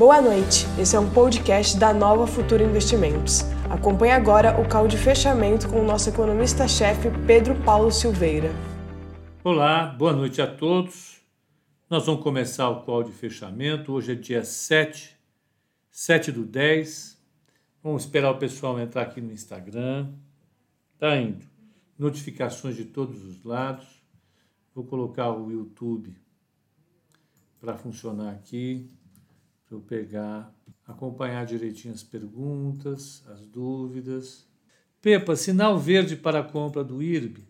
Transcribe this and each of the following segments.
Boa noite, esse é um podcast da Nova Futura Investimentos. Acompanhe agora o call de fechamento com o nosso economista-chefe Pedro Paulo Silveira. Olá, boa noite a todos. Nós vamos começar o call de fechamento. Hoje é dia 7, 7 do 10. Vamos esperar o pessoal entrar aqui no Instagram. Tá indo. Notificações de todos os lados. Vou colocar o YouTube para funcionar aqui, para eu pegar, acompanhar direitinho as perguntas, as dúvidas. Pepa, sinal verde para a compra do IRB.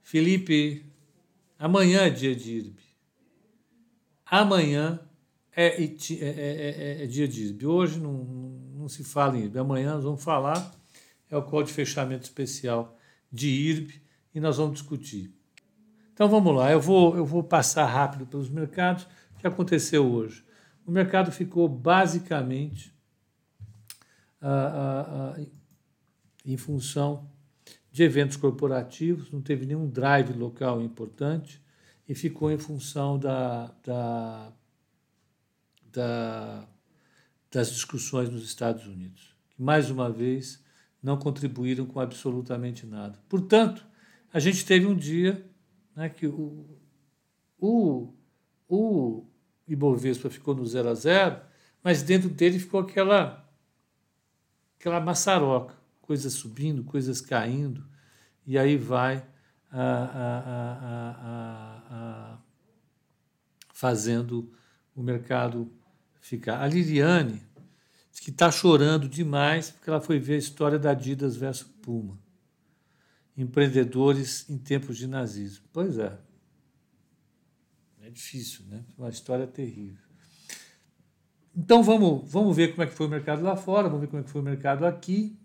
Felipe, amanhã é dia de IRB. Amanhã é, é, é, é, dia de IRB. Hoje não, não se fala em IRB. Amanhã nós vamos falar. É o código de fechamento especial de IRB e nós vamos discutir. Então vamos lá, eu vou, eu vou passar rápido pelos mercados. O que aconteceu hoje? O mercado ficou basicamente ah, ah, ah, em função de eventos corporativos, não teve nenhum drive local importante e ficou em função da, da, da, das discussões nos Estados Unidos, que mais uma vez não contribuíram com absolutamente nada. Portanto, a gente teve um dia né, que o, o, o Ibovespa ficou no zero a zero, mas dentro dele ficou aquela aquela maçaroca, coisas subindo, coisas caindo, e aí vai fazendo o mercado ficar. A Liliane diz que está chorando demais porque ela foi ver a história da Adidas versus Puma. Empreendedores em tempos de nazismo. Pois é. É difícil, né? Uma história terrível. Então vamos, vamos ver como é que foi o mercado lá fora, vamos ver como é que foi o mercado aqui.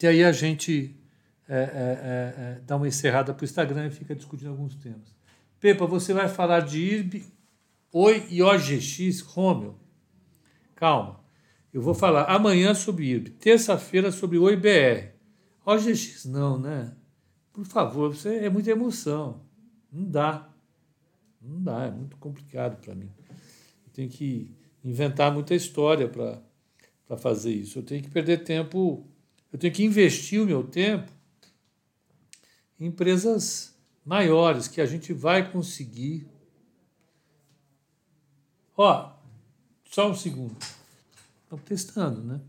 E aí a gente é, é, é, é dá uma encerrada para o Instagram e fica discutindo alguns temas. Pepa, você vai falar de IRB, OI e OGX, Romeu. Calma. Eu vou falar amanhã sobre IRB, terça-feira sobre OIBR. OGX não, né? Por favor, você é muita emoção. Não dá. Não dá, é muito complicado para mim. Eu tenho que inventar muita história para fazer isso. Eu tenho que perder tempo, eu tenho que investir o meu tempo em empresas maiores que a gente vai conseguir. Ó, só um segundo. Estou testando, né?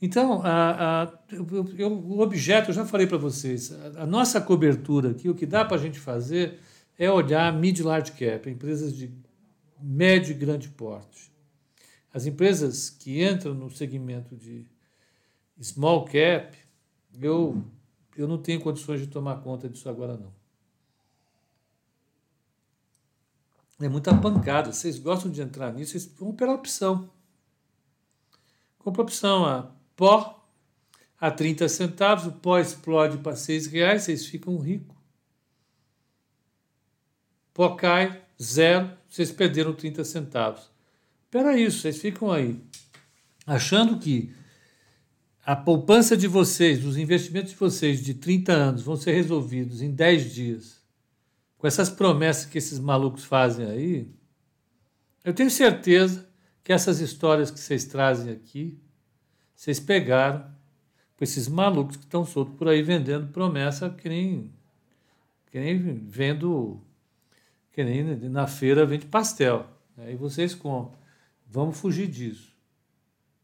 Então, a, a, eu, eu, o objeto, eu já falei para vocês, a, a, nossa cobertura aqui, o que dá para a gente fazer é olhar mid large cap, empresas de médio e grande porte. As empresas que entram no segmento de small cap, eu, eu não tenho condições de tomar conta disso agora não. É muita pancada. Vocês gostam de entrar nisso, vocês vão pela opção. Compra opção, a pó a 30 centavos, o pó explode para 6 reais, vocês ficam ricos. Pó cai, zero, vocês perderam 30 centavos. Espera isso, vocês ficam aí achando que a poupança de vocês, os investimentos de vocês de 30 anos vão ser resolvidos em 10 dias, com essas promessas que esses malucos fazem aí, eu tenho certeza que essas histórias que vocês trazem aqui, vocês pegaram com esses malucos que estão soltos por aí vendendo promessa que nem, que nem vendo que nem na feira vende pastel. Aí vocês compram. Vamos fugir disso.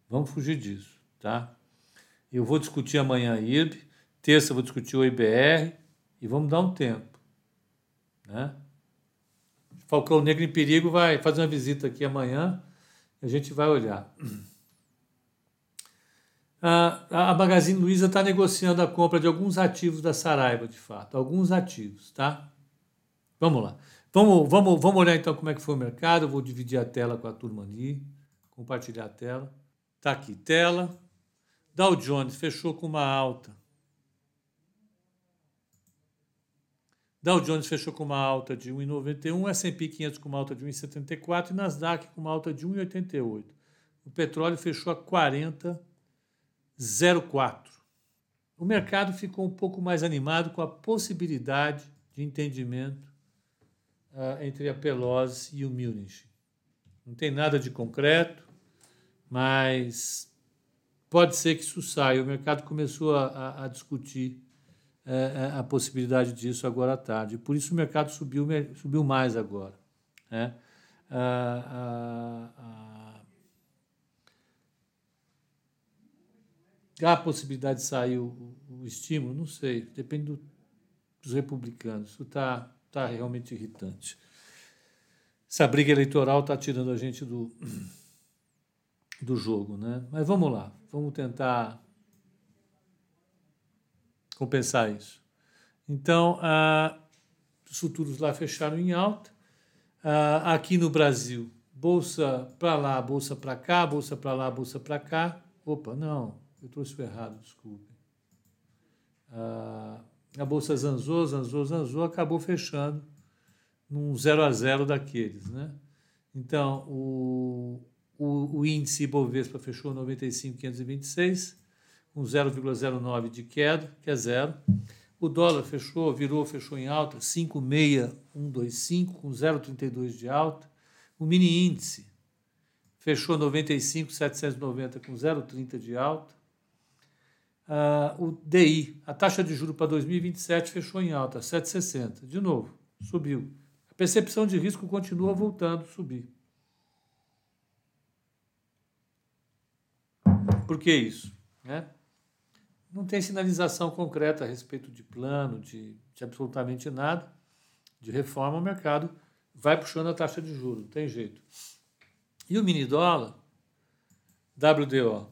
Vamos fugir disso, tá? Eu vou discutir amanhã a IRB, terça eu vou discutir o IBR e vamos dar um tempo, né? Falcão Negro em Perigo vai fazer uma visita aqui amanhã a gente vai olhar. A, a Magazine Luiza está negociando a compra de alguns ativos da Saraiva, de fato, alguns ativos, tá? Vamos lá. Vamos, vamos, vamos olhar então como é que foi o mercado. Eu vou dividir a tela com a turma ali, compartilhar a tela. Está aqui, tela. Dow Jones fechou com uma alta. Dow Jones fechou com uma alta de 1,91, S&P 500 com uma alta de 1,74 e Nasdaq com uma alta de 1,88. O petróleo fechou a 40,04. O mercado ficou um pouco mais animado com a possibilidade de entendimento uh, entre a Pelosi e o Munich. Não tem nada de concreto, mas pode ser que isso saia. O mercado começou a, a, a discutir é, a possibilidade disso agora à tarde. Por isso o mercado subiu, subiu mais agora. Né? há a possibilidade de sair o, o estímulo? Não sei, depende do, dos republicanos. Isso está tá realmente irritante. Essa briga eleitoral está tirando a gente do, do jogo, né? Mas vamos lá, vamos tentar compensar isso. Então, ah, os futuros lá fecharam em alta. Ah, aqui no Brasil, bolsa para lá, bolsa para cá, bolsa para lá, bolsa para cá. Opa, não, eu trouxe o errado, desculpe. Ah, a bolsa zanzou, zanzou, zanzou, acabou fechando num 0 a 0 daqueles, né? Então, o, o, o índice Ibovespa fechou 95,526, com 0,09 de queda, que é zero. O dólar fechou, virou, fechou em alta, 56125, com 0,32 de alta. O mini índice fechou 95,790, com 0,30 de alta. Uh, o DI, a taxa de juro para 2027 fechou em alta, 7,60. De novo, subiu percepção de risco continua voltando a subir. Por que isso? Né? Não tem sinalização concreta a respeito de plano, de, de absolutamente nada, de reforma, o mercado vai puxando a taxa de juros, não tem jeito. E o mini dólar, WDO,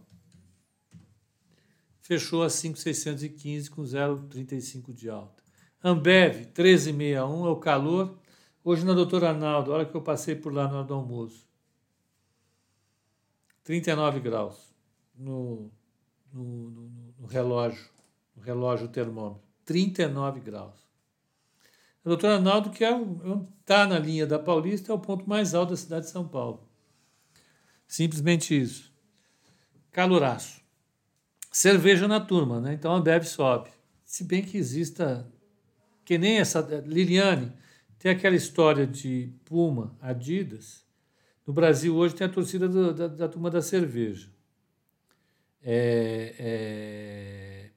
fechou a 5,615 com 0,35 de alta. Ambev, 13,61 é o calor Hoje na doutora Arnaldo, a hora que eu passei por lá na hora do almoço, 39 graus no, no, no, no relógio, no relógio termômetro. 39 graus. A doutora Arnaldo, que está é, tá na linha da Paulista, é o ponto mais alto da cidade de São Paulo. Simplesmente isso. Caloraço. Cerveja na turma, né? Então a Ambev sobe. Se bem que exista, que nem essa Liliane, tem aquela história de Puma, Adidas. No Brasil hoje tem a torcida do, da, da turma da cerveja. É,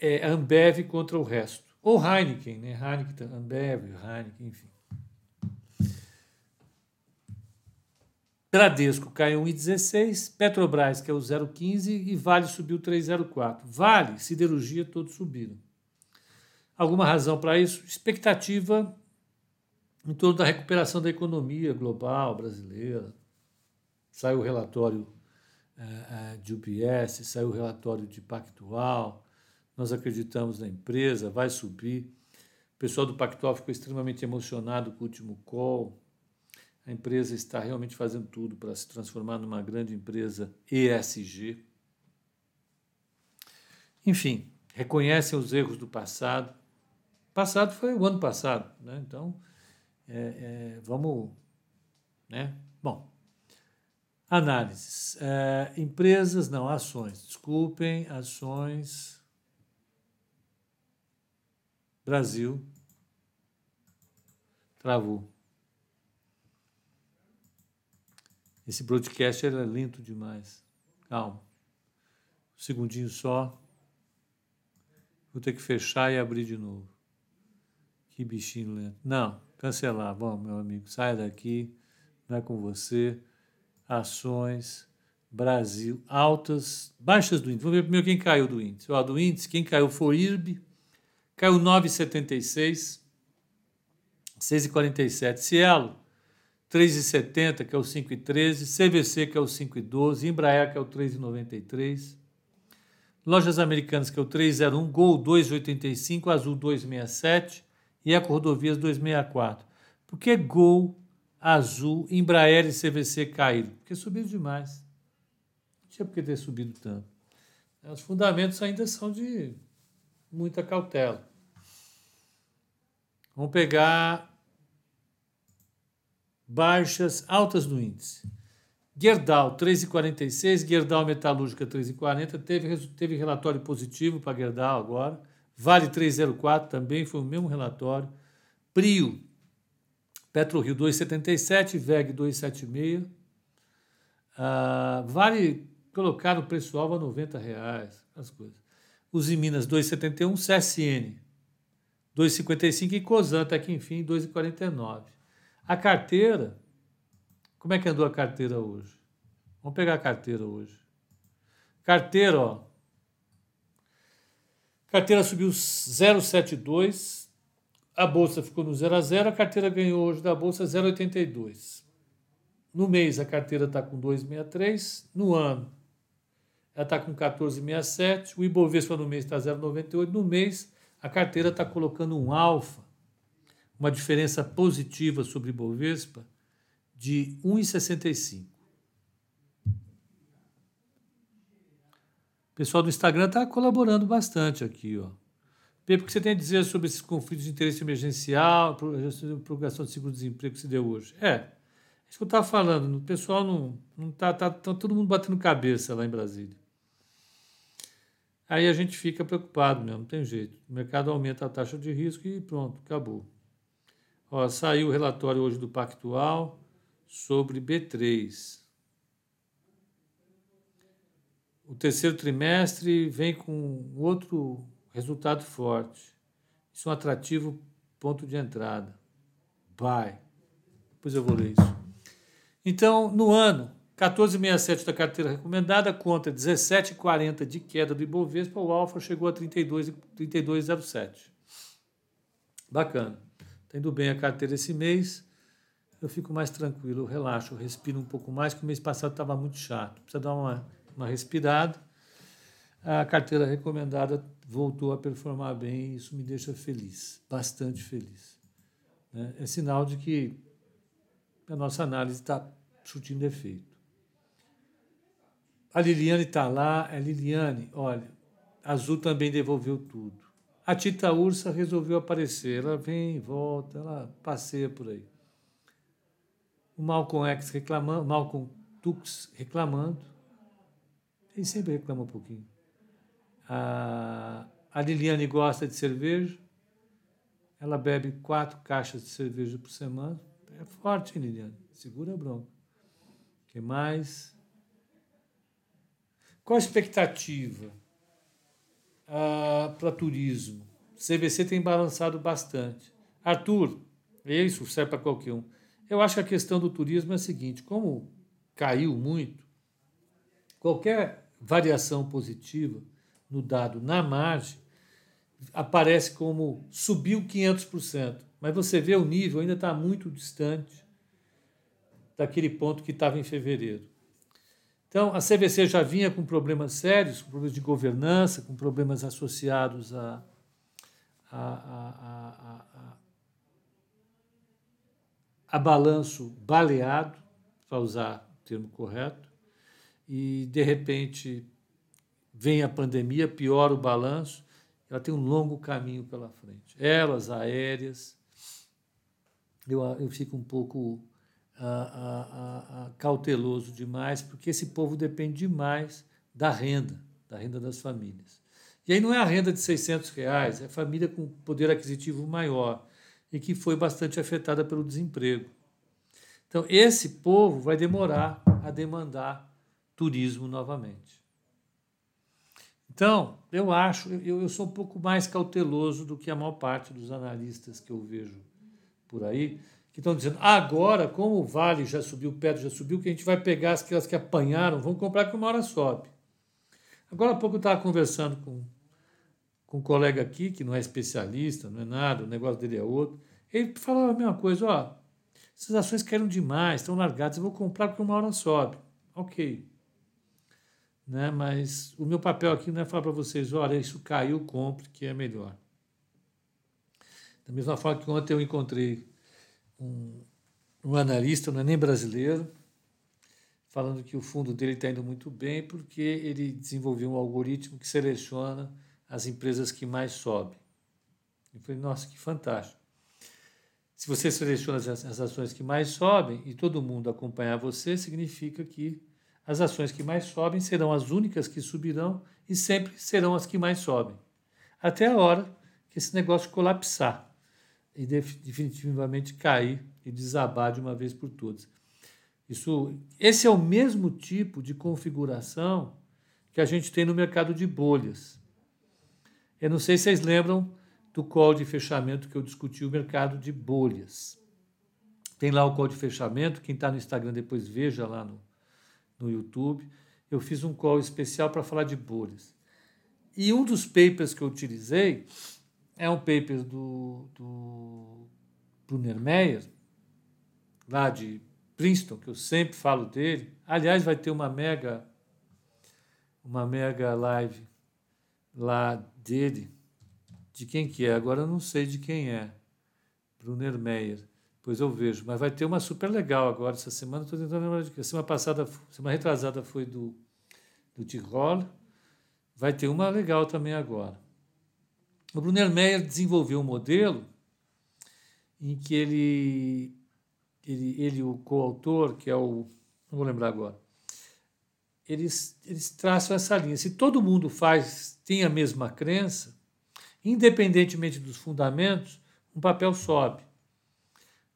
é, é Ambev contra o resto. Ou Heineken, né? Heineken, Ambev, Heineken, enfim. Bradesco caiu 1,16, Petrobras, que é o 0,15 e Vale subiu 3,04. Vale, siderurgia, todos subiram. Alguma razão para isso? Expectativa em torno da recuperação da economia global brasileira. Saiu o relatório é, de UBS, saiu o relatório de Pactual. Nós acreditamos na empresa, vai subir. O pessoal do Pactual ficou extremamente emocionado com o último call. A empresa está realmente fazendo tudo para se transformar numa grande empresa ESG. Enfim, reconhecem os erros do passado, Passado foi o ano passado, né? Então, é, é, vamos, né? Bom, análises. É, empresas, não, ações. Desculpem, ações. Brasil. Travou. Esse broadcast era lento demais. Calma. Um segundinho só. Vou ter que fechar e abrir de novo. Que bichinho lento. Não, cancelar. Bom, meu amigo, saia daqui, não é com você. Ações, Brasil, altas, baixas do índice. Vamos ver primeiro quem caiu do índice. Ó, do índice, quem caiu foi IRB, caiu 9,76, 6,47. Cielo, 3,70, que é o 5,13. CVC, que é o 5,12. Embraer, que é o 3,93. Lojas Americanas, que é o 301. Gol, 2,85. Azul, 2,67 e Eco-Rodovias 264. Por que Gol, Azul, Embraer e CVC caíram? Porque subiram demais. Não tinha por que ter subido tanto. Os fundamentos ainda são de muita cautela. Vamos pegar baixas, altas no índice. Gerdau 3,46, Gerdau Metalúrgica 3,40, teve, teve relatório positivo para Gerdau agora. Vale 304 também foi o mesmo relatório. Prio PetroRio 2,77, VEG 2,76. Ah, vale colocar o preço-alvo a 90 reais, as coisas. Os em Minas 2,71, CSN 2,55 e Cosan até que enfim 2,49. A carteira, como é que andou a carteira hoje? Vamos pegar a carteira hoje. Carteira, ó. Carteira subiu 0,72, a bolsa ficou no 0 a 0, a carteira ganhou hoje da bolsa 0,82. No mês a carteira está com 2,63, no ano ela está com 14,67, o Ibovespa no mês está 0,98, no mês a carteira está colocando um alfa, uma diferença positiva sobre o Ibovespa de 1,65. O pessoal do Instagram está colaborando bastante aqui, ó. Pedro, o que você tem a dizer sobre esses conflitos de interesse emergencial, prorrogação de seguro-desemprego que se deu hoje? É, é isso que eu estava falando. O pessoal não não tá, tá, tá todo mundo batendo cabeça lá em Brasília. Aí a gente fica preocupado mesmo, não tem jeito. O mercado aumenta a taxa de risco e pronto, acabou. Ó, saiu o relatório hoje do Pactual sobre B3. O terceiro trimestre vem com outro resultado forte. Isso é um atrativo ponto de entrada. Vai. Depois eu vou ler isso. Então, no ano, 14,67 da carteira recomendada contra 17,40 de queda do Ibovespa, o Alfa chegou a 32,07. 32, Bacana. Está indo bem a carteira esse mês. Eu fico mais tranquilo, eu relaxo, eu respiro um pouco mais, que o mês passado estava muito chato. Precisa dar uma, uma respirada. A carteira recomendada voltou a performar bem isso me deixa feliz, bastante feliz. Né? É sinal de que a nossa análise está surtindo efeito. A Liliane está lá. A Liliane, olha, Azul também devolveu tudo. A Tita Ursa resolveu aparecer. Ela vem, volta, ela passeia por aí. O Malcolm X reclamando, Malcolm Tux reclamando. Ele sempre reclama um pouquinho. A, a Liliane gosta de cerveja. Ela bebe quatro caixas de cerveja por semana. É forte, hein, Liliane? Segura a bronca. O que mais? Qual a expectativa ah, para turismo? CVC tem balançado bastante. Arthur, isso serve para qualquer um. Eu acho que a questão do turismo é a seguinte: como caiu muito, qualquer variação positiva no dado na margem aparece como subiu 500%, mas você vê o nível ainda está muito distante daquele ponto que estava em fevereiro. Então, a CVC já vinha com problemas sérios, com problemas de governança, com problemas associados a, a, a, a, balanço baleado, para usar o termo correto, e, de repente, vem a pandemia, piora o balanço, ela tem um longo caminho pela frente. Elas, aéreas, eu, eu fico um pouco cauteloso demais, porque esse povo depende demais da renda, da renda das famílias. E aí não é a renda de 600 reais, é a família com poder aquisitivo maior e que foi bastante afetada pelo desemprego. Então, esse povo vai demorar a demandar turismo novamente. Então, eu acho, eu, eu sou um pouco mais cauteloso do que a maior parte dos analistas que eu vejo por aí, que estão dizendo, agora, como o Vale já subiu, o Petro já subiu, que a gente vai pegar aquelas que apanharam, vão comprar que uma hora sobe. Agora há pouco eu estava conversando com, com um colega aqui, que não é especialista, não é nada, o negócio dele é outro. Ele falava a mesma coisa, ó, essas ações caíram demais, estão largadas, eu vou comprar porque uma hora sobe. Ok. Né? Mas o meu papel aqui não é falar para vocês, olha, isso caiu, compre, que é melhor. Da mesma forma que ontem eu encontrei um, um analista, não é nem brasileiro, falando que o fundo dele está indo muito bem porque ele desenvolveu um algoritmo que seleciona as empresas que mais sobem. Eu falei, nossa, que fantástico. Se você seleciona as ações que mais sobem e todo mundo acompanhar você, significa que as ações que mais sobem serão as únicas que subirão e sempre serão as que mais sobem. Até a hora que esse negócio colapsar e definitivamente cair e desabar de uma vez por todas. Isso, esse é o mesmo tipo de configuração que a gente tem no mercado de bolhas. Eu não sei se vocês lembram do call de fechamento que eu discuti o mercado de bolhas. Tem lá o call de fechamento, quem está no Instagram depois veja lá no, no YouTube. Eu fiz um call especial para falar de bolhas. E um dos papers que eu utilizei é um paper do, do Brunner Meyer, lá de Princeton, que eu sempre falo dele. Aliás, vai ter uma mega uma mega live lá dele. De quem que é? Agora eu não sei de quem é. Brunner Meyer. Pois eu vejo. Mas vai ter uma super legal agora essa semana. Estou tentando lembrar de que. Semana passada, semana retrasada foi do, do Tirol. Vai ter uma legal também agora. O Brunner Meyer desenvolveu um modelo em que ele, ele, ele o coautor, que é o. Não vou lembrar agora. Eles, eles traçam essa linha. Se todo mundo faz, tem a mesma crença, independentemente dos fundamentos, um papel sobe.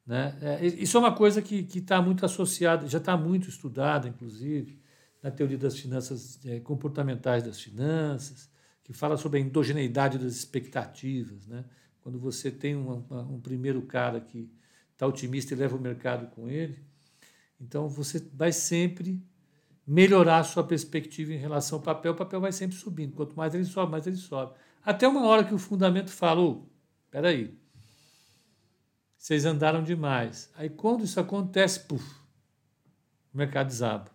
Né? É, isso é uma coisa que está muito associada, já está muito estudada, inclusive, na teoria das finanças é, comportamentais das finanças, que fala sobre a endogeneidade das expectativas. Né? Quando você tem um, um primeiro cara que está otimista e leva o mercado com ele, então você vai sempre melhorar a sua perspectiva em relação ao papel, o papel vai sempre subindo. Quanto mais ele sobe, mais ele sobe. Até uma hora que o fundamento fala, oh, peraí, vocês andaram demais. Aí quando isso acontece, puf, o mercado desaba.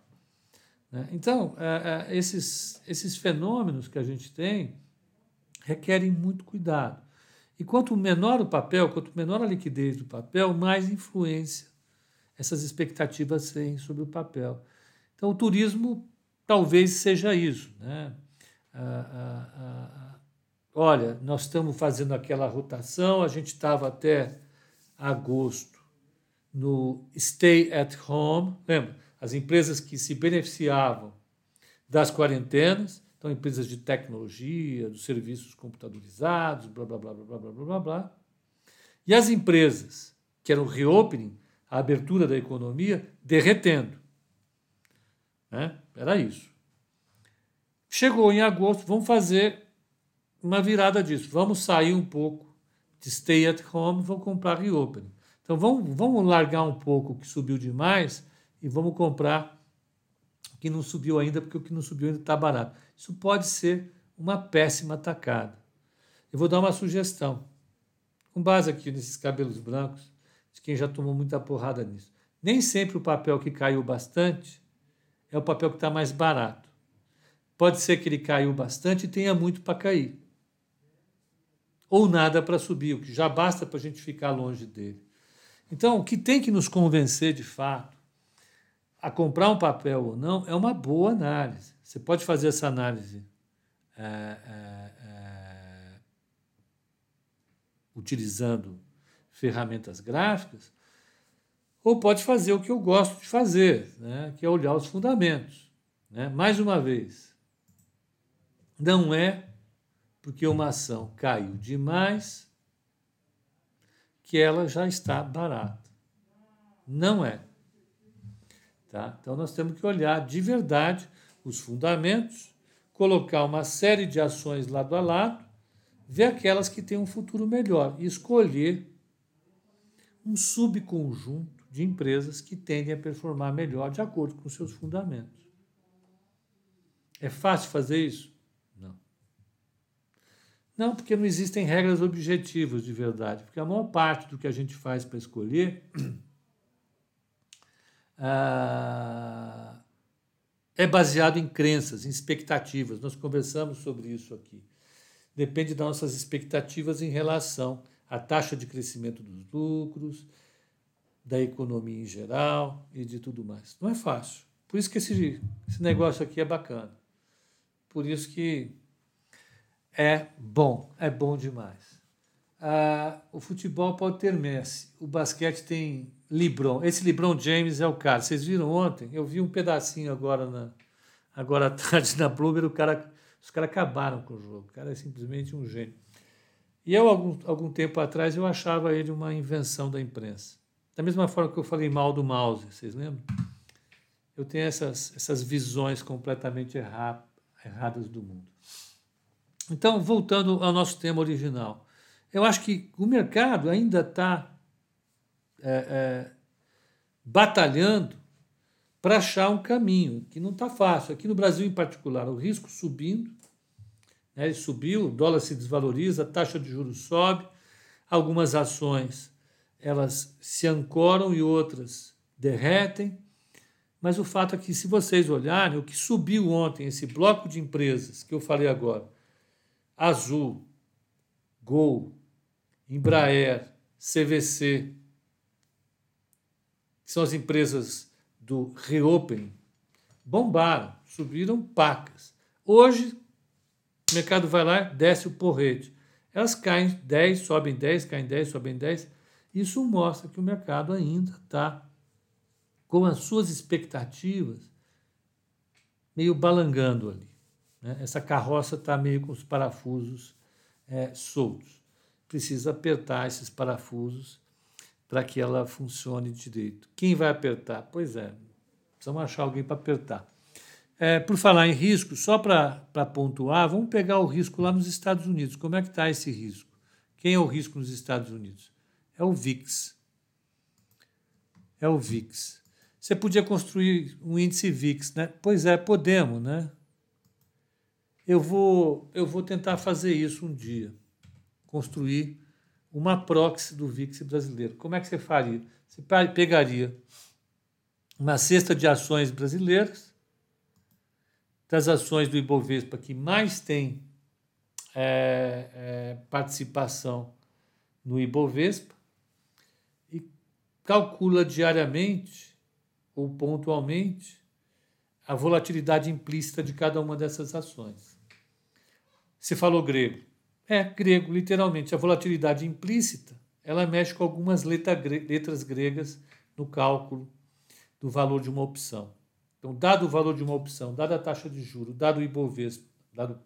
Né? Então, é, é, esses, esses fenômenos que a gente tem requerem muito cuidado. E quanto menor o papel, quanto menor a liquidez do papel, mais influência essas expectativas têm sobre o papel. Então, o turismo talvez seja isso. Né? Ah, ah, ah, olha, nós estamos fazendo aquela rotação, a gente estava até agosto no Stay at Home. Lembra? As empresas que se beneficiavam das quarentenas, então empresas de tecnologia, dos serviços computadorizados, blá, blá, blá, blá, blá, blá, blá, blá. E as empresas que eram reopening, a abertura da economia, derretendo. Né? Era isso. Chegou em agosto, vamos fazer uma virada disso. Vamos sair um pouco de stay at home vão comprar reopening. Então vamos, vamos largar um pouco o que subiu demais e vamos comprar o que não subiu ainda, porque o que não subiu ainda está barato. Isso pode ser uma péssima tacada. Eu vou dar uma sugestão, com base aqui nesses cabelos brancos, de quem já tomou muita porrada nisso. Nem sempre o papel que caiu bastante é o papel que está mais barato. Pode ser que ele caiu bastante e tenha muito para cair ou nada para subir, o que já basta para a gente ficar longe dele. Então, o que tem que nos convencer de fato a comprar um papel ou não é uma boa análise. Você pode fazer essa análise é, é, é, utilizando ferramentas gráficas, ou pode fazer o que eu gosto de fazer, né, que é olhar os fundamentos. Né? Mais uma vez, não é porque uma ação caiu demais que ela já está barata. Não é. Tá? Então nós temos que olhar de verdade os fundamentos, colocar uma série de ações lado a lado, ver aquelas que têm um futuro melhor e escolher um subconjunto de empresas que tendem a performar melhor de acordo com seus fundamentos. É fácil fazer isso? Não, porque não existem regras objetivas de verdade, porque a maior parte do que a gente faz para escolher ah, é baseado em crenças, em expectativas. Nós conversamos sobre isso aqui. Depende das nossas expectativas em relação à taxa de crescimento dos lucros, da economia em geral e de tudo mais. Não é fácil. Por isso que esse, esse negócio aqui é bacana. Por isso que é bom, é bom demais. Ah, o futebol pode ter Messi, o basquete tem LeBron. Esse LeBron James é o cara. Vocês viram ontem? Eu vi um pedacinho agora na agora à tarde na Bloomberg, o cara, os caras acabaram com o jogo. O cara é simplesmente um gênio. E eu, algum, algum tempo atrás, eu achava ele uma invenção da imprensa. Da mesma forma que eu falei mal do mouse, vocês lembram? Eu tenho essas, essas visões completamente erra, erradas do mundo. Então, voltando ao nosso tema original, eu acho que o mercado ainda está é, é, batalhando para achar um caminho, que não está fácil. Aqui no Brasil, em particular, o risco subindo, né, ele subiu, o dólar se desvaloriza, a taxa de juros sobe, algumas ações elas se ancoram e outras derretem. Mas o fato é que, se vocês olharem, o que subiu ontem, esse bloco de empresas que eu falei agora, Azul, Gol, Embraer, CVC, que são as empresas do reopening, bombaram, subiram pacas. Hoje, o mercado vai lá, desce o porrete. Elas caem 10, sobem 10, caem 10, sobem 10. Isso mostra que o mercado ainda está com as suas expectativas meio balangando ali. Né? Essa carroça está meio com os parafusos é, soltos. Precisa apertar esses parafusos para que ela funcione direito. Quem vai apertar? Pois é, precisamos achar alguém para apertar. É, por falar em risco, só para pontuar, vamos pegar o risco lá nos Estados Unidos. Como é que está esse risco? Quem é o risco nos Estados Unidos? É o VIX. É o VIX. Você podia construir um índice VIX, né? Pois é, podemos, né? Eu vou, eu vou tentar fazer isso um dia. Construir uma proxy do VIX brasileiro. Como é que você faria? Você pegaria uma cesta de ações brasileiras, das ações do Ibovespa que mais tem é, é, participação no Ibovespa, e calcula diariamente ou pontualmente a volatilidade implícita de cada uma dessas ações. Você falou grego. É, grego, literalmente. A volatilidade implícita, ela mexe com algumas letras gregas no cálculo do valor de uma opção. Então, dado o valor de uma opção, dada a taxa de juro, dado o Ibovespa, dado,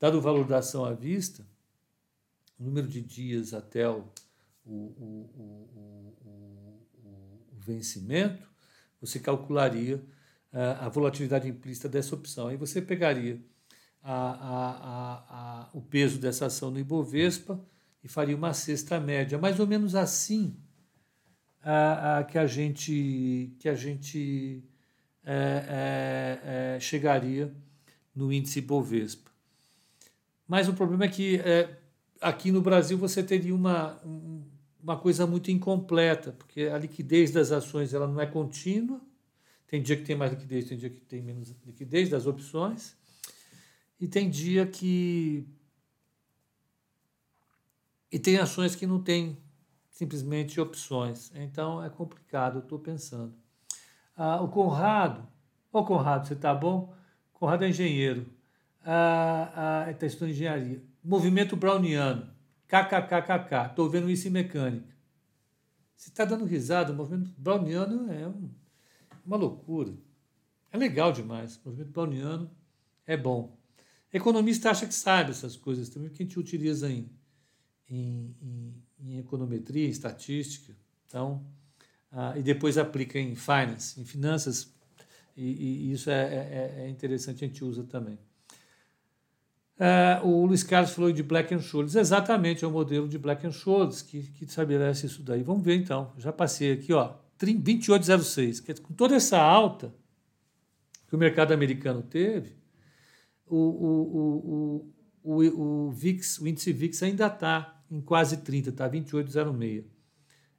dado o valor da ação à vista, o número de dias até o, o, o, o vencimento, você calcularia uh, a volatilidade implícita dessa opção. Aí você pegaria a, a, a, o peso dessa ação no Ibovespa e faria uma cesta média, mais ou menos assim que a gente, que a gente é, é, é, chegaria no índice Ibovespa. Mas o problema é que é, aqui no Brasil você teria uma, uma coisa muito incompleta, porque a liquidez das ações ela não é contínua, tem dia que tem mais liquidez, tem dia que tem menos liquidez das opções, e tem dia que. E tem ações que não tem simplesmente opções. Então é complicado, eu estou pensando. Ah, o Conrado, ô Conrado, você está bom? Conrado é engenheiro, ah, ah, está estudando engenharia. Movimento browniano, kkkk, estou vendo isso em mecânica. Você está dando risada, o movimento browniano é um uma loucura. É legal demais. O movimento browniano é bom. Economista acha que sabe essas coisas também, porque a gente utiliza em, em, em, em econometria, estatística, então, ah, e depois aplica em finance, em finanças, e, e isso é, é, é, interessante, a gente usa também. Ah, o Luiz Carlos falou de Black and Scholes, exatamente, é o modelo de Black and Scholes que, que estabelece isso daí. Vamos ver então, já passei aqui, ó, 28,06. Com toda essa alta que o mercado americano teve, o, o, o, o, o VIX, o índice VIX ainda está em quase 30, está 28,06.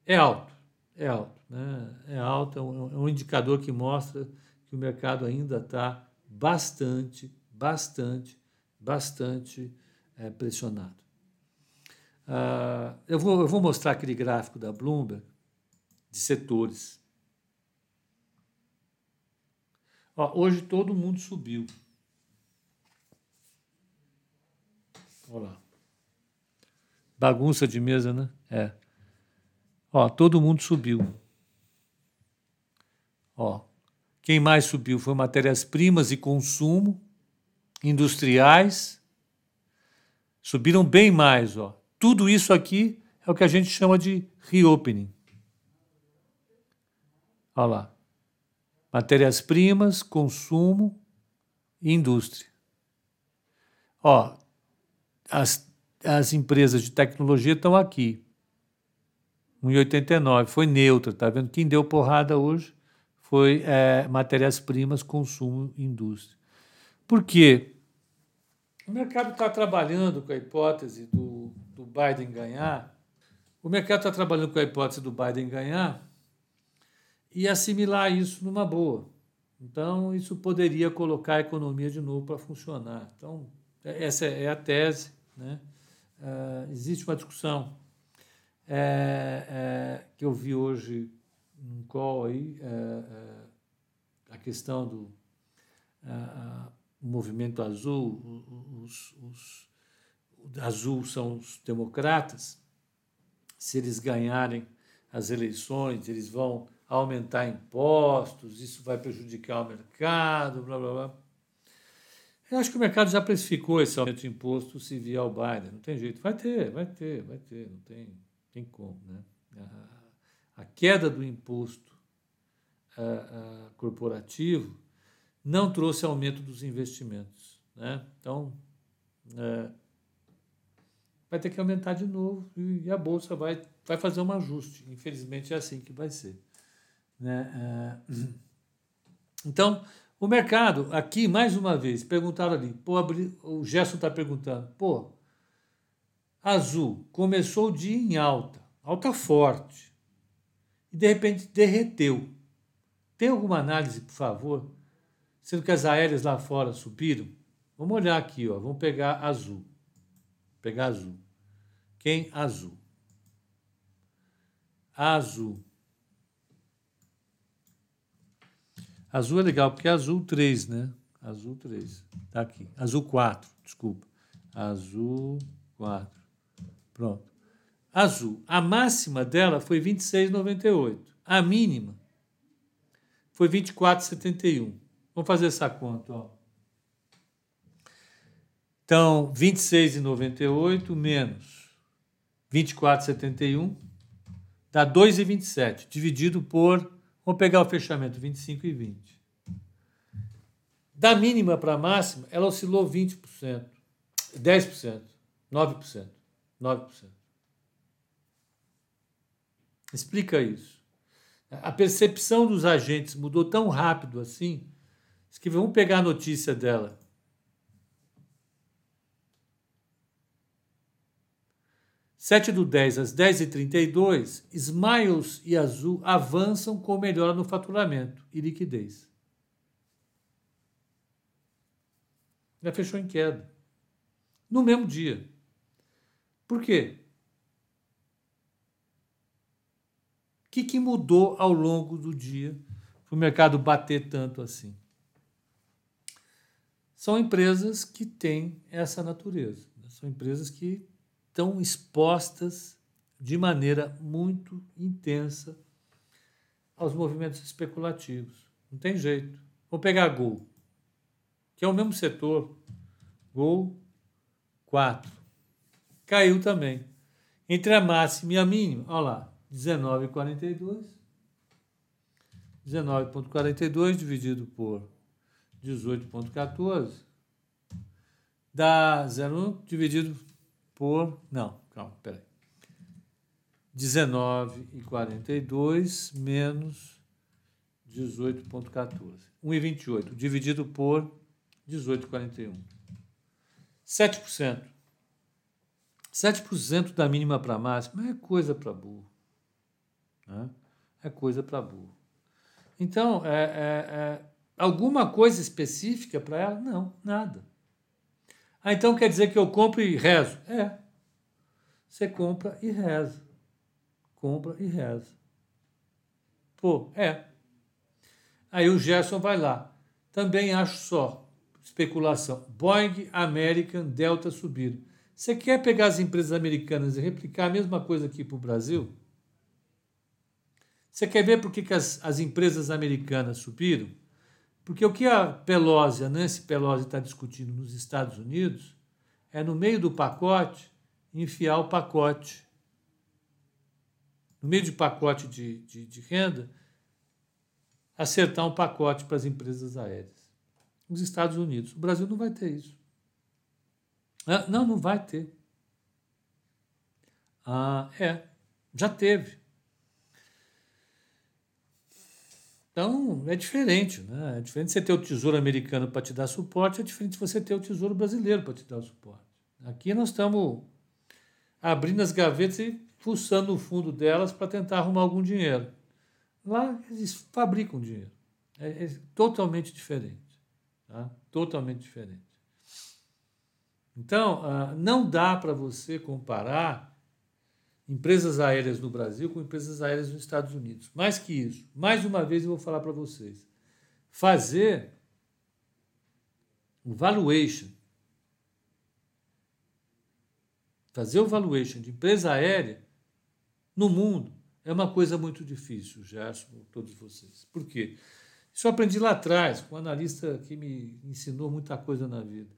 É alto, é alto. Né? É alto, é um, é um indicador que mostra que o mercado ainda está bastante, bastante, bastante é, pressionado. Uh, eu, vou, eu vou mostrar aquele gráfico da Bloomberg de setores. Ó, hoje todo mundo subiu. Olha lá. Bagunça de mesa, né? É. Ó, todo mundo subiu. Ó, quem mais subiu foi matérias-primas e consumo, industriais. Subiram bem mais, ó. Tudo isso aqui é o que a gente chama de reopening. Olha lá. Matérias-primas, consumo e indústria. Ó, as, as empresas de tecnologia estão aqui. 1,89. Foi neutra, tá vendo? Quem deu porrada hoje foi é, matérias-primas, consumo indústria. Por quê? O mercado está trabalhando com a hipótese do, do Biden ganhar. O mercado está trabalhando com a hipótese do Biden ganhar e assimilar isso numa boa. Então, isso poderia colocar a economia de novo para funcionar. Então, essa é a tese. Né? Uh, existe uma discussão é, é, que eu vi hoje num call aí, é a questão do a, movimento azul, os, os, os azul são os democratas, se eles ganharem as eleições, eles vão aumentar impostos, isso vai prejudicar o mercado, blá blá blá. Eu acho que o mercado já precificou esse aumento de imposto se vier o Biden. Não tem jeito. Vai ter, vai ter, vai ter. Não tem, tem como. Né? A, a queda do imposto a, a, corporativo não trouxe aumento dos investimentos. Né? Então, é, vai ter que aumentar de novo e a Bolsa vai, vai fazer um ajuste. Infelizmente, é assim que vai ser. Né? É, então, o mercado, aqui, mais uma vez, perguntaram ali, pô, o Gerson está perguntando, pô, azul começou o dia em alta, alta forte, e de repente derreteu. Tem alguma análise, por favor? Sendo que as aéreas lá fora subiram? Vamos olhar aqui, ó, vamos pegar azul. Pegar azul. Quem? Azul. Azul. Azul é legal, porque é azul 3, né? Azul 3. Tá aqui. Azul 4, desculpa. Azul 4. Pronto. Azul. A máxima dela foi 26,98. A mínima foi 24,71. Vamos fazer essa conta, ó. Então, 26,98 menos 24,71 dá 2,27, dividido por Vamos pegar o fechamento 25 e 20. Da mínima para a máxima, ela oscilou 20%, 10%, 9%, 9%. Explica isso. A percepção dos agentes mudou tão rápido assim, que vamos pegar a notícia dela. 7 do 10 às 10h32, Smiles e Azul avançam com melhora no faturamento e liquidez. Já fechou em queda. No mesmo dia. Por quê? O que, que mudou ao longo do dia para o mercado bater tanto assim? São empresas que têm essa natureza. São empresas que estão expostas de maneira muito intensa aos movimentos especulativos. Não tem jeito. Vou pegar Gol, que é o mesmo setor. Gol 4. Caiu também. Entre a máxima e a mínima, olha lá, 19,42. 19,42 dividido por 18,14 dá 0,1 dividido por. Não, calma, peraí. 19 e 42 menos 18,14. 1,28 dividido por 18,41. 7%. 7% da mínima para máxima é coisa para burro. Né? É coisa para burro. Então, é, é, é, alguma coisa específica para ela? Não, nada. Ah, então quer dizer que eu compro e rezo? É. Você compra e reza. Compra e reza. Pô, é. Aí o Gerson vai lá. Também acho só. Especulação. Boeing, American, Delta subiram. Você quer pegar as empresas americanas e replicar a mesma coisa aqui para o Brasil? Você quer ver por que, que as, as empresas americanas subiram? Porque o que a Pelosi, a Nancy Pelosi está discutindo nos Estados Unidos é, no meio do pacote, enfiar o pacote. No meio de pacote de, de, de renda, acertar um pacote para as empresas aéreas. Os Estados Unidos. O Brasil não vai ter isso. Ah, não, não vai ter. Ah, é, já teve. Então, é diferente. Né? É diferente você ter o Tesouro Americano para te dar suporte, é diferente você ter o Tesouro Brasileiro para te dar suporte. Aqui nós estamos abrindo as gavetas e fuçando o fundo delas para tentar arrumar algum dinheiro. Lá eles fabricam dinheiro. É, é totalmente diferente. Tá? Totalmente diferente. Então, ah, não dá para você comparar empresas aéreas no Brasil com empresas aéreas nos Estados Unidos. Mais que isso, mais uma vez eu vou falar para vocês. Fazer o valuation, fazer o valuation de empresa aérea no mundo é uma coisa muito difícil, Gerson, todos vocês. Por quê? Isso eu aprendi lá atrás, com um analista que me ensinou muita coisa na vida.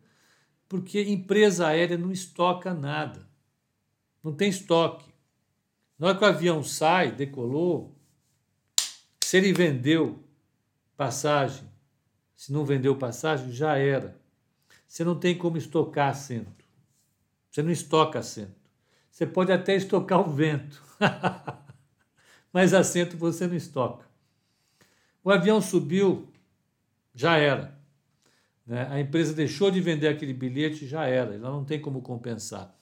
Porque empresa aérea não estoca nada. Não tem estoque. Na hora que o avião sai, decolou, se ele vendeu passagem, se não vendeu passagem, já era. Você não tem como estocar assento. Você não estoca assento. Você pode até estocar o vento, mas assento você não estoca. O avião subiu, já era. Né? A empresa deixou de vender aquele bilhete, já era. Ela não tem como compensar.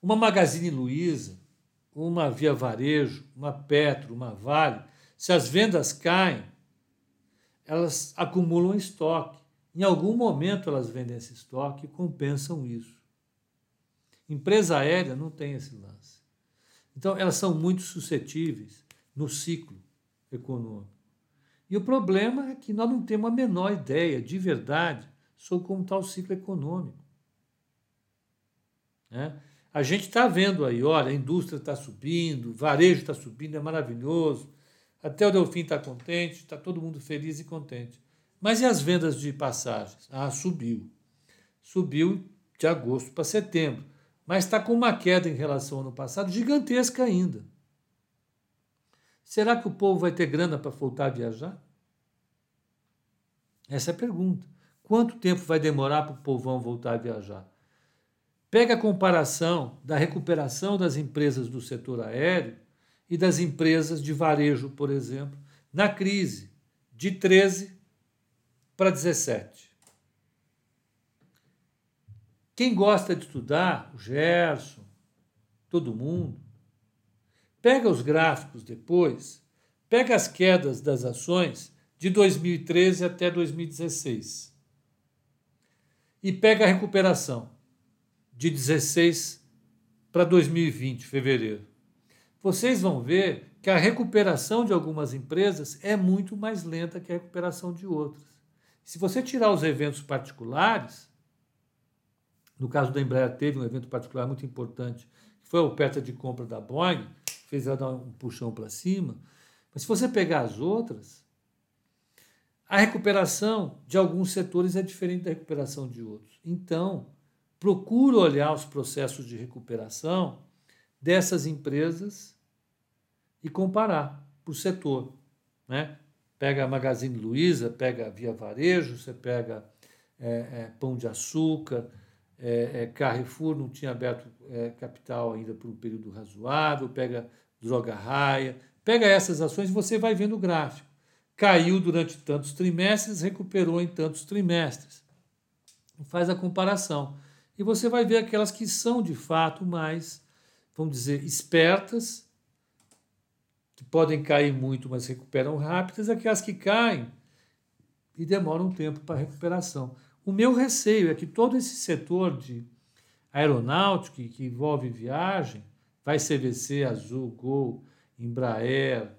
Uma Magazine Luiza uma Via Varejo, uma Petro, uma Vale, se as vendas caem, elas acumulam estoque. Em algum momento elas vendem esse estoque e compensam isso. Empresa aérea não tem esse lance. Então, elas são muito suscetíveis no ciclo econômico. E o problema é que nós não temos a menor ideia, de verdade, sobre como está o ciclo econômico. Né? A gente está vendo aí, olha, a indústria está subindo, o varejo está subindo, é maravilhoso. Até o Delfim está contente, está todo mundo feliz e contente. Mas e as vendas de passagens? Ah, subiu. Subiu de agosto para setembro. Mas está com uma queda em relação ao ano passado gigantesca ainda. Será que o povo vai ter grana para voltar a viajar? Essa é a pergunta. Quanto tempo vai demorar para o povão voltar a viajar? Pega a comparação da recuperação das empresas do setor aéreo e das empresas de varejo, por exemplo, na crise de 13 para 17. Quem gosta de estudar, o Gerson, todo mundo, pega os gráficos depois, pega as quedas das ações de 2013 até 2016 e pega a recuperação de 16 para 2020, fevereiro. Vocês vão ver que a recuperação de algumas empresas é muito mais lenta que a recuperação de outras. Se você tirar os eventos particulares, no caso da Embraer teve um evento particular muito importante, que foi a oferta de compra da Boeing, fez ela dar um puxão para cima. Mas se você pegar as outras, a recuperação de alguns setores é diferente da recuperação de outros. Então, procuro olhar os processos de recuperação dessas empresas e comparar por setor. Né? Pega a Magazine Luiza, pega a Via Varejo, você pega é, é, Pão de Açúcar, é, é Carrefour não tinha aberto é, capital ainda por um período razoável, pega Droga Raia, pega essas ações e você vai vendo o gráfico. Caiu durante tantos trimestres, recuperou em tantos trimestres. Faz a comparação e você vai ver aquelas que são de fato mais, vamos dizer, espertas, que podem cair muito, mas recuperam rápidas, aquelas que caem e demoram um tempo para recuperação. O meu receio é que todo esse setor de aeronáutica que envolve viagem, vai CVC, Azul, Gol, Embraer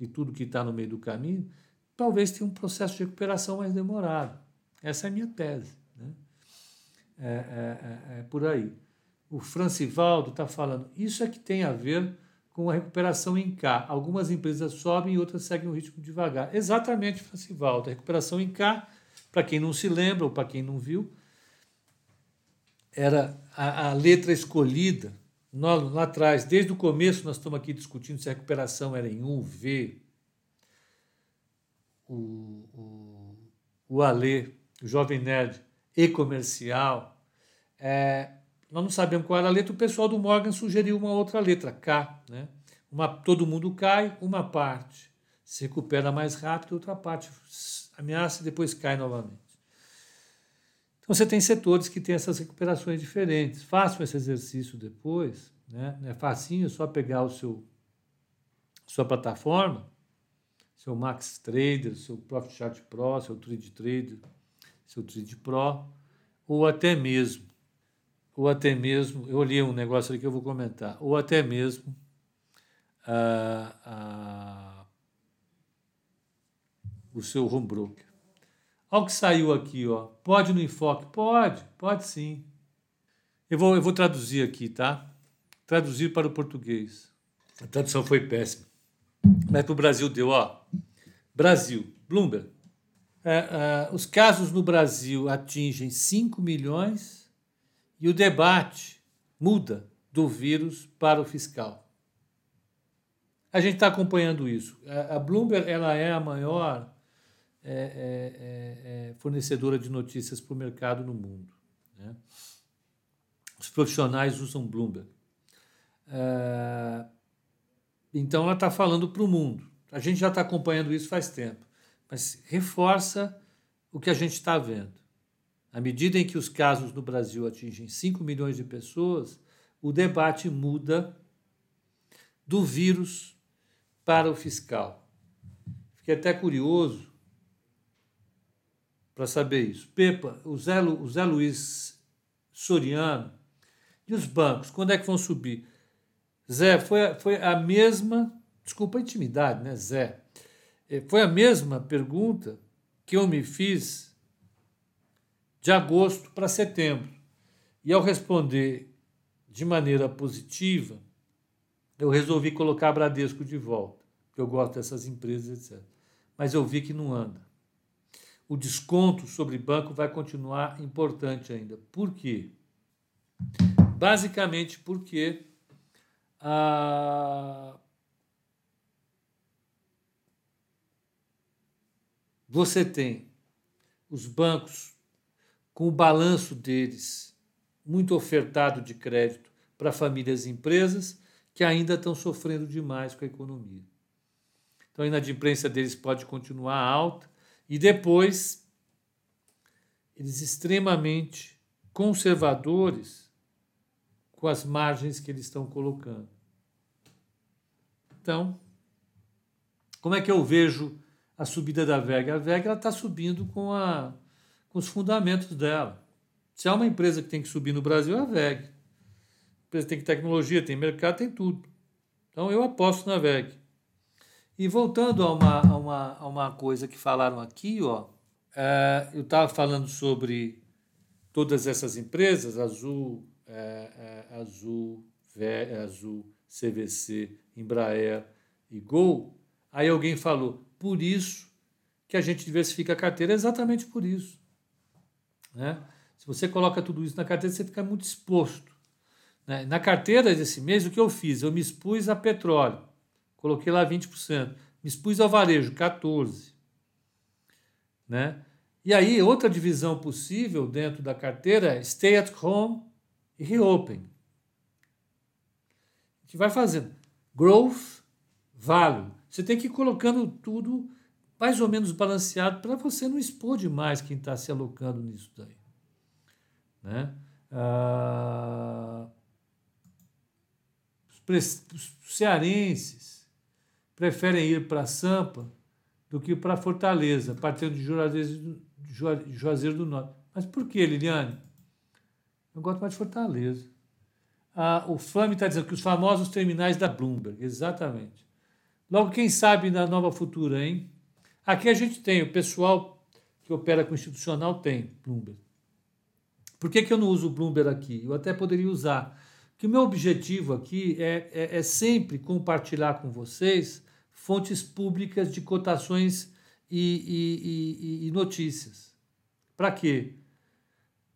e tudo que está no meio do caminho, talvez tenha um processo de recuperação mais demorado. Essa é a minha tese. É, é, é, é por aí. O Francivaldo está falando, isso é que tem a ver com a recuperação em K. Algumas empresas sobem e outras seguem o ritmo devagar. Exatamente, Francivaldo. A recuperação em K, para quem não se lembra ou para quem não viu, era a, a letra escolhida lá, lá atrás. Desde o começo nós estamos aqui discutindo se a recuperação era em U, V, o, o, o Alê, o Jovem Nerd e comercial, é, nós não sabemos qual era a letra, o pessoal do Morgan sugeriu uma outra letra, K. Né? Uma, todo mundo cai, uma parte se recupera mais rápido, outra parte ameaça e depois cai novamente. Então você tem setores que têm essas recuperações diferentes. Façam esse exercício depois, né? é facinho, é só pegar o seu sua plataforma, seu Max Trader, seu Profit Chart Pro, seu Trade Trader, seu Trade Pro, ou até mesmo, ou até mesmo, eu olhei um negócio ali que eu vou comentar, ou até mesmo o seu home broker. Olha o que saiu aqui, ó. Pode no enfoque? Pode, pode sim. Eu vou, eu vou traduzir aqui, tá? Traduzir para o português. A tradução foi péssima. Mas para o Brasil deu, ó. Brasil, Bloomberg. É, é, os casos no Brasil atingem 5 milhões e o debate muda do vírus para o fiscal. A gente está acompanhando isso. A, Bloomberg ela é a maior é, é fornecedora de notícias para o mercado no mundo. Né? Os profissionais usam Bloomberg. Então ela está falando para o mundo. A gente já está acompanhando isso faz tempo, mas reforça o que a gente está vendo. À medida em que os casos no Brasil atingem 5 milhões de pessoas, o debate muda do vírus para o fiscal. Fiquei até curioso para saber isso. Pepa, o Zé, o Zé Luiz Soriano e os bancos, quando é que vão subir? Zé, foi, foi a mesma, desculpa a intimidade, né, Zé? É, foi a mesma pergunta que eu me fiz de agosto para setembro. E ao responder de maneira positiva, eu resolvi colocar a Bradesco de volta, porque eu gosto dessas empresas, etc. Mas eu vi que não anda. O desconto sobre banco vai continuar importante ainda. Por quê? Basicamente porque ah, você tem os bancos com o balanço deles muito ofertado de crédito para famílias e empresas que ainda estão sofrendo demais com a economia. Então a inadimplência deles pode continuar alta e depois eles extremamente conservadores com as margens que eles estão colocando. Então, como é que eu vejo a subida da VEG? A VEG está subindo com, a, com os fundamentos dela. Se há uma empresa que tem que subir no Brasil, é a VEG. A empresa tem tecnologia, tem mercado, tem tudo. Então eu aposto na VEG. E voltando a uma, a uma, a uma coisa que falaram aqui, ó, é, eu estava falando sobre todas essas empresas, Azul, é, é, Azul, Ve, Azul, CVC, Embraer e Gol, aí alguém falou, por isso que a gente diversifica a carteira, exatamente por isso. Né? Se você coloca tudo isso na carteira, você fica muito exposto. Né? Na carteira desse mês, o que eu fiz? Eu me expus a petróleo, coloquei lá 20%. Me expus ao varejo, 14%. Né? E aí, outra divisão possível dentro da carteira é stay at home e reopen que vai fazendo. Growth, value. Você tem que ir colocando tudo mais ou menos balanceado para você não expor demais quem está se alocando nisso daí. Né? Ah, os cearenses preferem ir para Sampa do que para Fortaleza, partindo de Juazeiro, Juazeiro do Norte. Mas por que, Liliane? Eu gosto mais de Fortaleza. Ah, o FAME está dizendo que os famosos terminais da Bloomberg, exatamente. Logo, quem sabe na nova futura, hein? Aqui a gente tem, o pessoal que opera com institucional tem Bloomberg. Por que, que eu não uso o Bloomberg aqui? Eu até poderia usar. Que o meu objetivo aqui é, é, é sempre compartilhar com vocês fontes públicas de cotações e, e, e, e notícias. Para quê?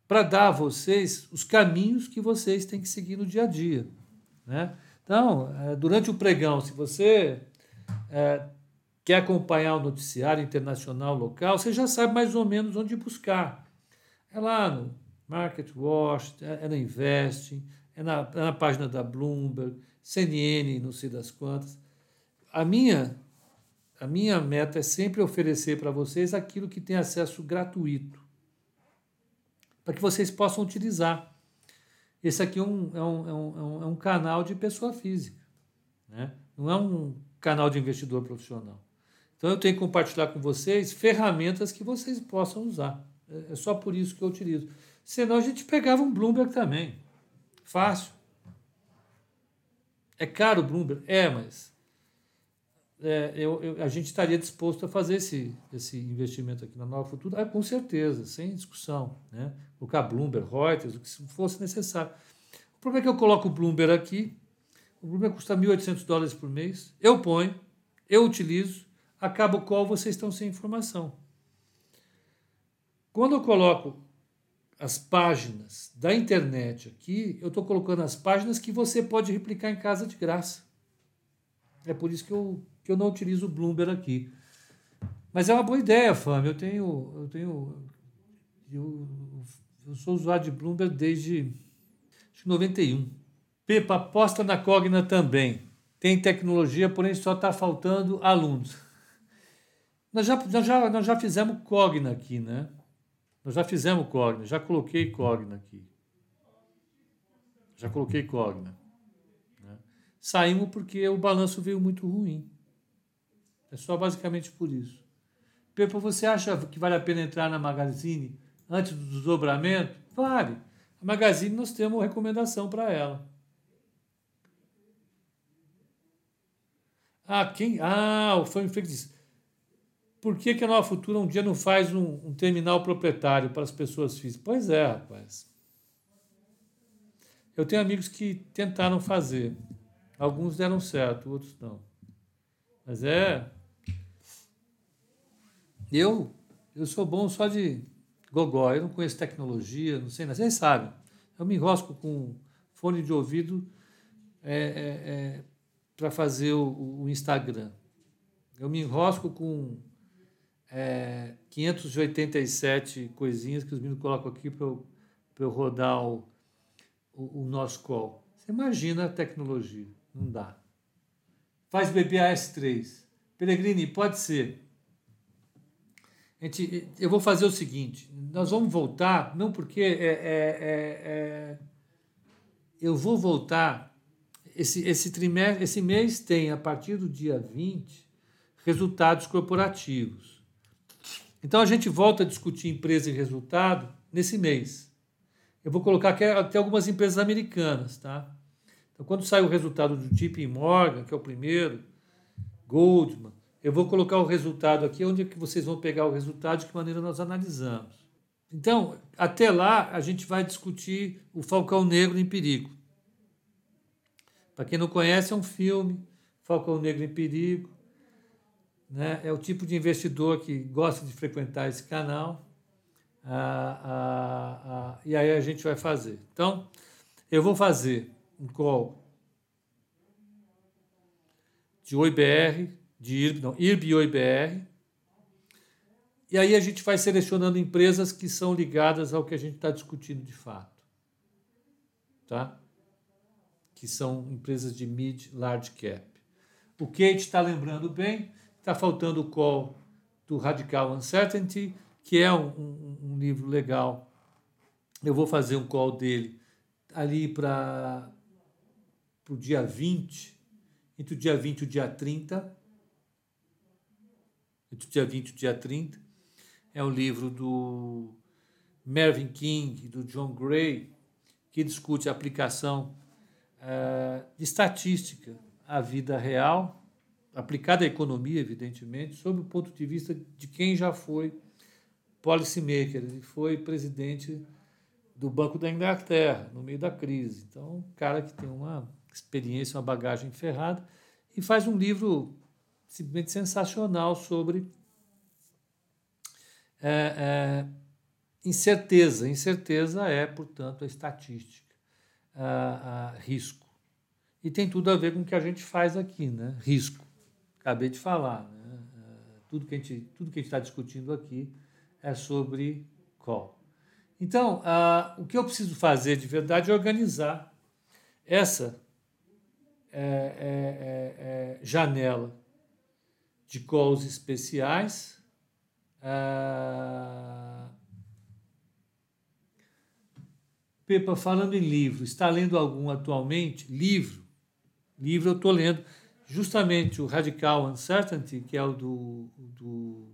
para dar a vocês os caminhos que vocês têm que seguir no dia a dia. Né? Então, é, durante o pregão, se você está quer acompanhar o noticiário internacional local, você já sabe mais ou menos onde buscar. É lá no Market Watch, é, é na Investing, é na, é na página da Bloomberg, CNN, não sei das quantas. A minha, a minha meta é sempre oferecer para vocês aquilo que tem acesso gratuito, para que vocês possam utilizar. Esse aqui é um, é um, é um, é um canal de pessoa física, né? não é um canal de investidor profissional. Então eu tenho que compartilhar com vocês ferramentas que vocês possam usar. É, é só por isso que eu utilizo. Senão a gente pegava um Bloomberg também. Fácil. É caro o Bloomberg? É, mas é, eu, eu, a gente estaria disposto a fazer esse, esse investimento aqui na Nova Futura? Ah, com certeza, sem discussão. Né? Colocar Bloomberg, Reuters, o que fosse necessário. O problema é que eu coloco o Bloomberg aqui, o Bloomberg custa 1.800 dólares por mês, eu ponho, eu utilizo, acaba o qual vocês estão sem informação. Quando eu coloco as páginas da internet aqui, eu estou colocando as páginas que você pode replicar em casa de graça. É por isso que eu, que eu não utilizo o Bloomberg aqui. Mas é uma boa ideia, Fama. Eu tenho. Eu tenho. Eu, eu sou usuário de Bloomberg desde acho 91. Pepa, aposta na Cogna também. Tem tecnologia, porém só está faltando alunos. Nós já, nós, já, nós já fizemos Cogna aqui, né? Nós já fizemos Cogna, já coloquei Cogna aqui. Já coloquei Cogna. Né? Saímos porque o balanço veio muito ruim. É só basicamente por isso. Pepa, você acha que vale a pena entrar na Magazine antes do desdobramento? Vale. A Magazine nós temos recomendação para ela. Ah, quem? Ah, o Fã Feliz por que, que a Nova Futura um dia não faz um, um terminal proprietário para as pessoas físicas? Pois é, rapaz. Eu tenho amigos que tentaram fazer. Alguns deram certo, outros não. Mas é. Eu, eu sou bom só de gogó. Eu não conheço tecnologia, não sei nada. Vocês sabem. Eu me enrosco com fone de ouvido é, é, é, para fazer o, o Instagram. Eu me enrosco com é, 587 coisinhas que os meninos colocam aqui para eu, eu rodar o, o, o, nosso call. Você imagina a tecnologia, não dá. Faz BBAS3. Peregrini, pode ser. Gente, eu vou fazer o seguinte: nós vamos voltar, não porque é, é, é, é eu vou voltar. Esse, esse, trimestre, esse mês tem, a partir do dia 20, resultados corporativos. Então a gente volta a discutir empresa e resultado nesse mês. Eu vou colocar aqui até algumas empresas americanas, tá? Então quando sai o resultado do JP Morgan, que é o primeiro, Goldman, eu vou colocar o resultado aqui, onde é que vocês vão pegar o resultado, de que maneira nós analisamos. Então, até lá, a gente vai discutir o Falcão Negro em Perigo. Para quem não conhece, é um filme, Falcão Negro em Perigo né? é o tipo de investidor que gosta de frequentar esse canal. Ah, ah, ah, e aí a gente vai fazer. Então, eu vou fazer um call de OIBR, de IRB, não, IRB e OIBR. E aí a gente vai selecionando empresas que são ligadas ao que a gente está discutindo de fato. Tá? Que são empresas de mid, large cap. O Kate está lembrando bem, Está faltando o call do Radical Uncertainty, que é um, um, um livro legal. Eu vou fazer um call dele ali para o dia 20, entre o dia 20 e o dia 30. Entre o dia 20 e o dia 30. É um livro do Mervyn King, do John Gray, que discute a aplicação uh, de estatística à vida real aplicada à economia, evidentemente, sob o ponto de vista de quem já foi policymaker, ele foi presidente do Banco da Inglaterra no meio da crise. Então, um cara que tem uma experiência, uma bagagem ferrada e faz um livro simplesmente sensacional sobre é, é, incerteza. Incerteza é, portanto, a estatística, a, risco. E tem tudo a ver com o que a gente faz aqui, né? Risco acabei de falar. Né? Tudo que a gente tudo que a gente está discutindo aqui é sobre call. Então, uh, o que eu preciso fazer de verdade é organizar essa é, é, é, janela de calls especiais. Uh, Pepa, falando em livro, está lendo algum atualmente? Livro. Livro eu estou lendo justamente o Radical Uncertainty, que é o do, do,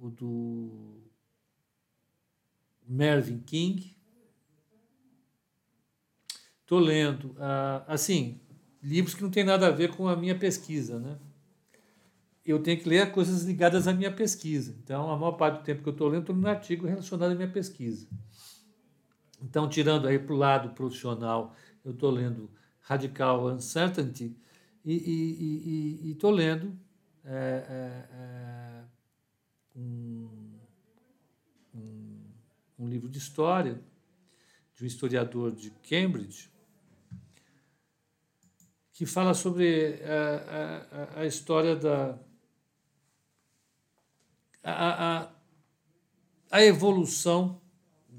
o do Mervyn King. Estou lendo, uh, assim, livros que não tem nada a ver com a minha pesquisa, né? Eu tenho que ler coisas ligadas à minha pesquisa. Então, a maior parte do tempo que eu estou lendo, estou lendo um artigo relacionado à minha pesquisa. Então, tirando aí para o lado profissional, eu estou lendo Radical Uncertainty e estou lendo é, é, é, um, um, um, livro de história de um historiador de Cambridge que fala sobre a, a, a história da a, a, a evolução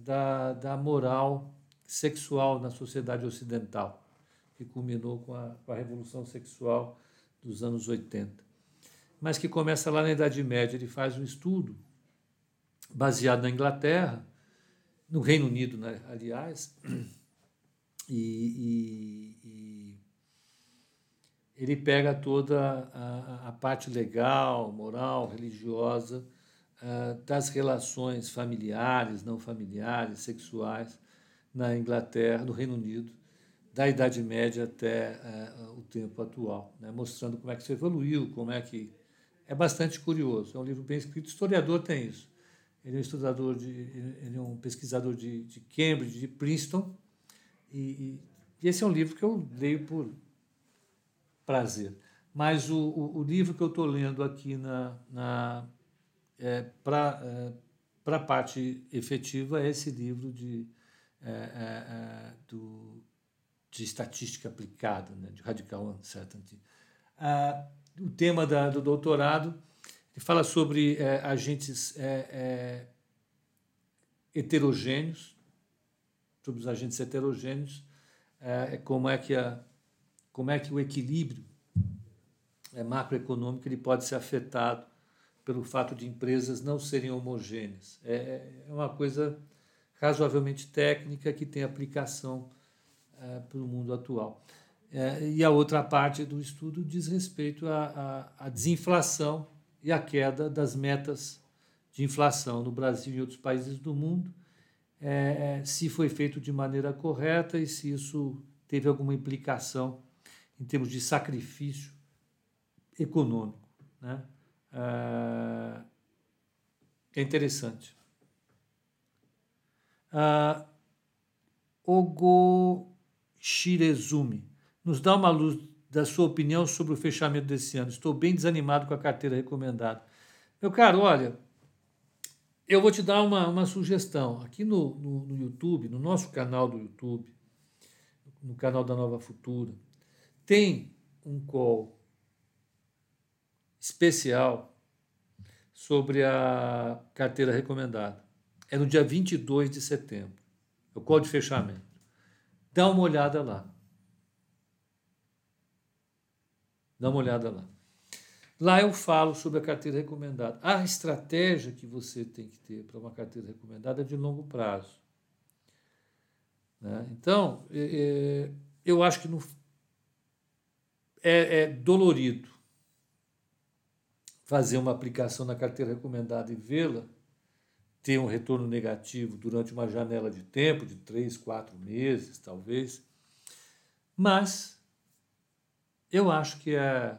da, da moral sexual na sociedade ocidental, que culminou com a, com a Revolução Sexual dos anos 80. Mas que começa lá na Idade Média. Ele faz um estudo baseado na Inglaterra, no Reino Unido, né, aliás, e, e, e, ele pega toda a, a parte legal, moral, religiosa das relações familiares, não familiares, sexuais na Inglaterra, no Reino Unido, da Idade Média até uh, o tempo atual, né? mostrando como é que isso evoluiu, como é que é bastante curioso. É um livro bem escrito. O historiador tem isso. Ele é um estudador de, ele é um pesquisador de, de Cambridge, de Princeton, e, e, esse é um livro que eu leio por prazer. Mas o, o, o livro que eu estou lendo aqui na, na é, para é, a parte efetiva é esse livro de, é, é, é, do, de estatística aplicada, né, de Radical Uncertainty. Ah, o tema da, do doutorado ele fala sobre é, agentes heterogêneos, sobre os agentes heterogêneos, como é que a como é que o equilíbrio macroeconômico ele pode ser afetado pelo fato de empresas não serem homogêneas. É, é uma coisa razoavelmente técnica que tem aplicação é, para o mundo atual. É, e a outra parte do estudo diz respeito à, à, à, desinflação e à queda das metas de inflação no Brasil e em outros países do mundo, é, se foi feito de maneira correta e se isso teve alguma implicação em termos de sacrifício econômico. Né? Ah, é interessante. Uh, Ogo Shirezumi nos dá uma luz da sua opinião sobre o fechamento desse ano. Estou bem desanimado com a carteira recomendada. Meu caro, olha, eu vou te dar uma, uma sugestão. Aqui no, no, no YouTube, no nosso canal do YouTube, no canal da Nova Futura, tem um call especial sobre a carteira recomendada. É no dia 22 de setembro. É o código de fechamento. Dá uma olhada lá. Dá uma olhada lá. Lá eu falo sobre a carteira recomendada. A estratégia que você tem que ter para uma carteira recomendada é de longo prazo. Né? Então, é, é eu acho que no, é, é dolorido fazer uma aplicação na carteira recomendada e vê-la ter um retorno negativo durante uma janela de tempo de três, quatro meses, talvez. Mas eu acho que é,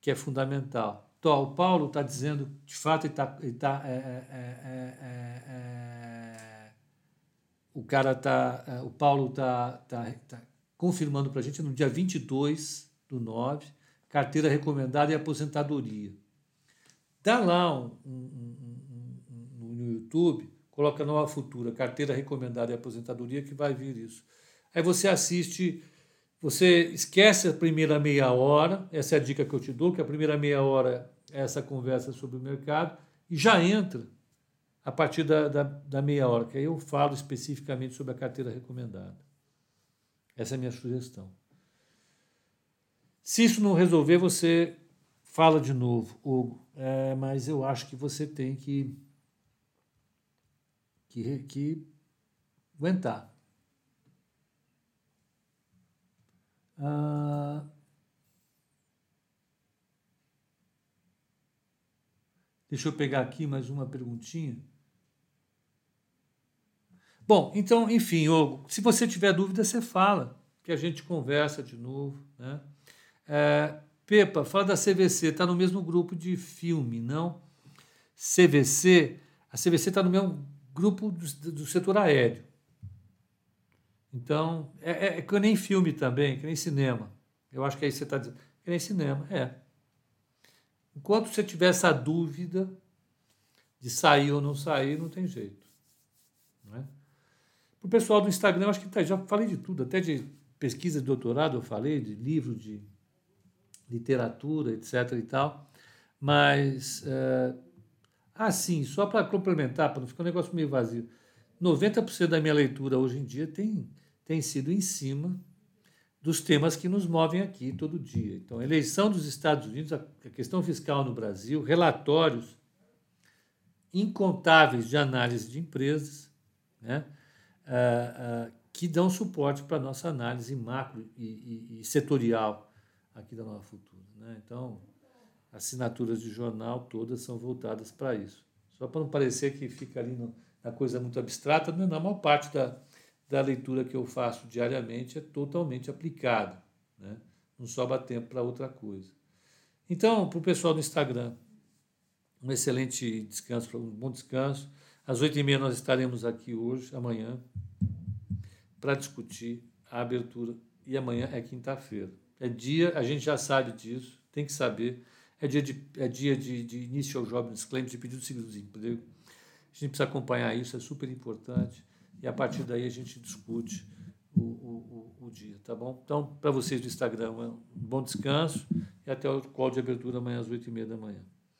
que é fundamental. Então, o Paulo está dizendo, de fato, ele está. Tá, é, é, é, o cara está. O Paulo está tá, tá confirmando para a gente no dia 22 do 9 carteira recomendada e aposentadoria. Dá lá um, um, um, no YouTube, coloca Nova Futura, carteira recomendada e aposentadoria, que vai vir isso. Aí você assiste, você esquece a primeira meia hora, essa é a dica que eu te dou, que a primeira meia hora essa conversa sobre o mercado e já entra a partir da, da, da meia hora, que aí eu falo especificamente sobre a carteira recomendada. Essa é a minha sugestão. Se isso não resolver, você fala de novo, Hugo. É, mas eu acho que você tem que, que, que aguentar. Ah, deixa eu pegar aqui mais uma perguntinha. Bom, então, enfim, Hugo, se você tiver dúvida, você fala, que a gente conversa de novo. Né? É, Pepa, fala da CVC, está no mesmo grupo de filme, não? CVC, a CVC está no mesmo grupo do, do, setor aéreo. Então, é, é, é, que nem filme também, que nem cinema. Eu acho que aí você está dizendo, que nem cinema, é. Enquanto você tiver essa dúvida de sair ou não sair, não tem jeito. É? Para o pessoal do Instagram, eu acho que tá, já falei de tudo, até de pesquisa de doutorado eu falei, de livro, de literatura, etc. e tal. Mas, é, assim, só para complementar, para não ficar um negócio meio vazio, 90% da minha leitura hoje em dia tem, tem sido em cima dos temas que nos movem aqui todo dia. Então, a eleição dos Estados Unidos, a questão fiscal no Brasil, relatórios incontáveis de análise de empresas, né? uh, uh, que dão suporte para a nossa análise macro e, e, e, setorial aqui da Nova Futura. Né? Então, assinaturas de jornal todas são voltadas para isso. Só para não parecer que fica ali no, na coisa muito abstrata, não, na maior parte da, da leitura que eu faço diariamente é totalmente aplicada. Né? Não sobra tempo para outra coisa. Então, para o pessoal do Instagram, um excelente descanso, um bom descanso. Às oito e meia nós estaremos aqui hoje, amanhã, para discutir a abertura. E amanhã é quinta-feira. É dia, a gente já sabe disso, tem que saber. É dia de, é dia de, de initial jobs claims, de pedido de seguro-desemprego. A gente precisa acompanhar isso, é super importante. E a partir daí a gente discute o, o, o, o dia, tá bom? Então, para vocês do Instagram, um bom descanso e até o call de abertura amanhã às oito e meia da manhã.